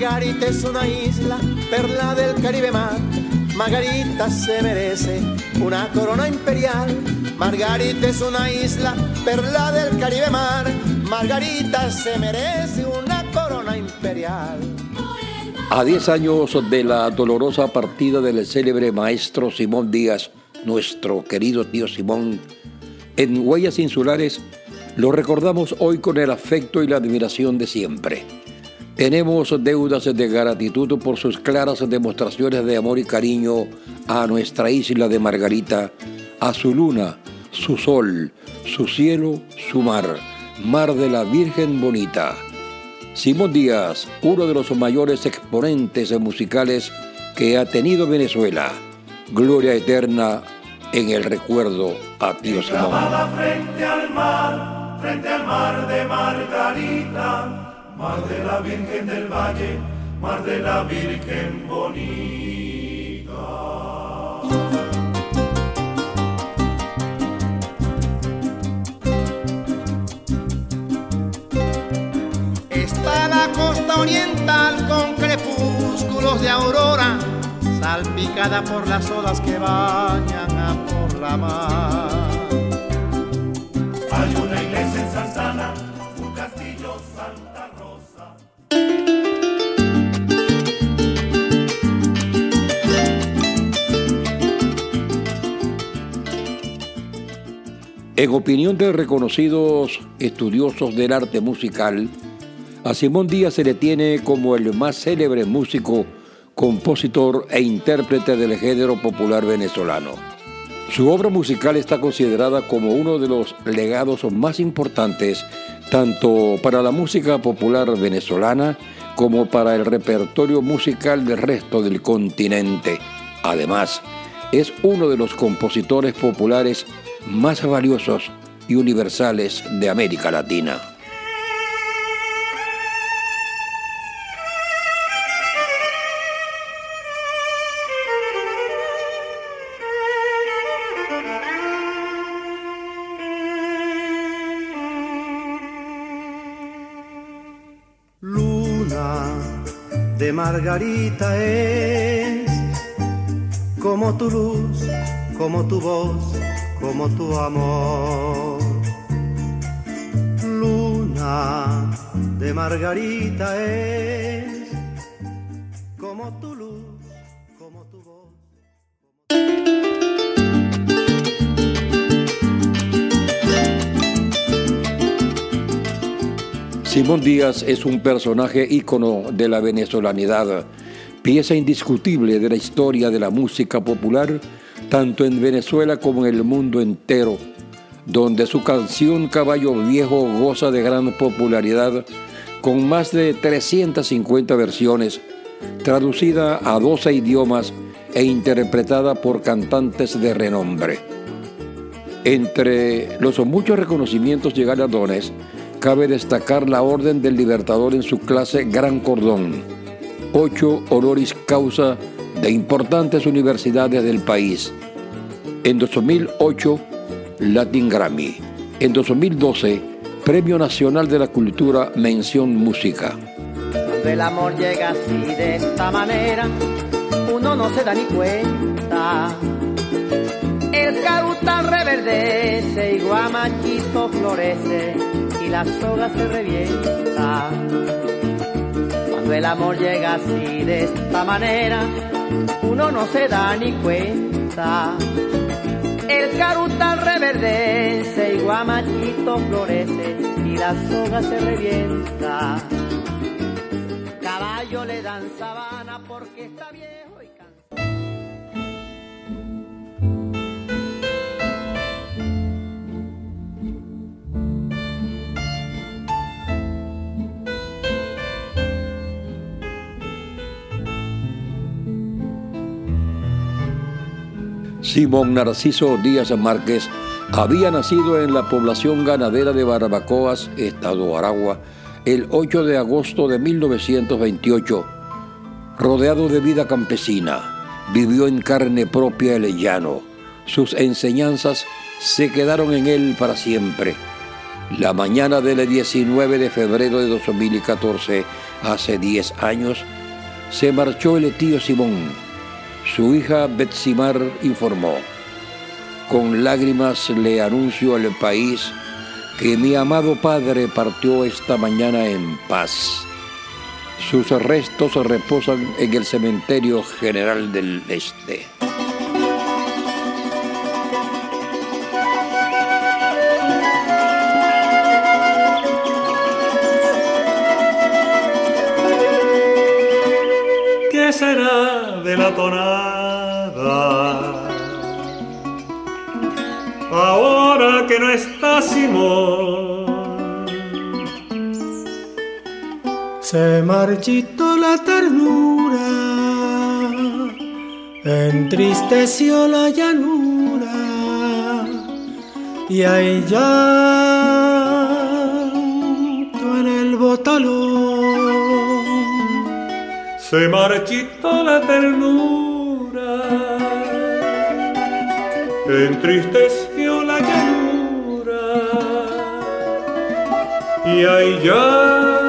Margarita es una isla, perla del Caribe mar. Margarita se merece una corona imperial. Margarita es una isla, perla del Caribe mar. Margarita se merece una corona imperial. A 10 años de la dolorosa partida del célebre maestro Simón Díaz, nuestro querido tío Simón, en Huellas Insulares lo recordamos hoy con el afecto y la admiración de siempre. Tenemos deudas de gratitud por sus claras demostraciones de amor y cariño a nuestra isla de Margarita, a su luna, su sol, su cielo, su mar, mar de la Virgen Bonita. Simón Díaz, uno de los mayores exponentes musicales que ha tenido Venezuela. Gloria eterna en el recuerdo a Simón. frente mar de la Virgen del Valle, mar de la Virgen bonita. Está la costa oriental con crepúsculos de aurora, salpicada por las olas que bañan a por la mar. Hay una En opinión de reconocidos estudiosos del arte musical, a Simón Díaz se le tiene como el más célebre músico, compositor e intérprete del género popular venezolano. Su obra musical está considerada como uno de los legados más importantes tanto para la música popular venezolana como para el repertorio musical del resto del continente. Además, es uno de los compositores populares más valiosos y universales de América Latina. De Margarita es como tu luz, como tu voz, como tu amor. Luna de Margarita es como tu luz, como tu voz. Simón Díaz es un personaje ícono de la venezolanidad, pieza indiscutible de la historia de la música popular, tanto en Venezuela como en el mundo entero, donde su canción Caballo Viejo goza de gran popularidad con más de 350 versiones, traducida a 12 idiomas e interpretada por cantantes de renombre. Entre los muchos reconocimientos y galardones, cabe destacar la Orden del Libertador en su clase Gran Cordón, ocho honoris causa de importantes universidades del país. En 2008, Latin Grammy. En 2012, Premio Nacional de la Cultura Mención Música. El amor llega así de esta manera, uno no se da ni cuenta. El carutal reverdece y guamachito florece y la soga se revienta. Cuando el amor llega así de esta manera, uno no se da ni cuenta. El carutal reverdece y guamachito florece y la soga se revienta. Caballo le dan sabana porque está viejo y Simón Narciso Díaz Márquez había nacido en la población ganadera de Barbacoas, Estado Aragua, el 8 de agosto de 1928. Rodeado de vida campesina, vivió en carne propia el llano. Sus enseñanzas se quedaron en él para siempre. La mañana del 19 de febrero de 2014, hace 10 años, se marchó el tío Simón. Su hija Betsimar informó. Con lágrimas le anuncio al país que mi amado padre partió esta mañana en paz. Sus restos reposan en el cementerio general del Este. ¿Qué será de la tonada? Ahora que no está Simón Se marchitó la ternura, entristeció la llanura y hay llanto Se marchitó la ternura, entristeció la llanura y hay llanto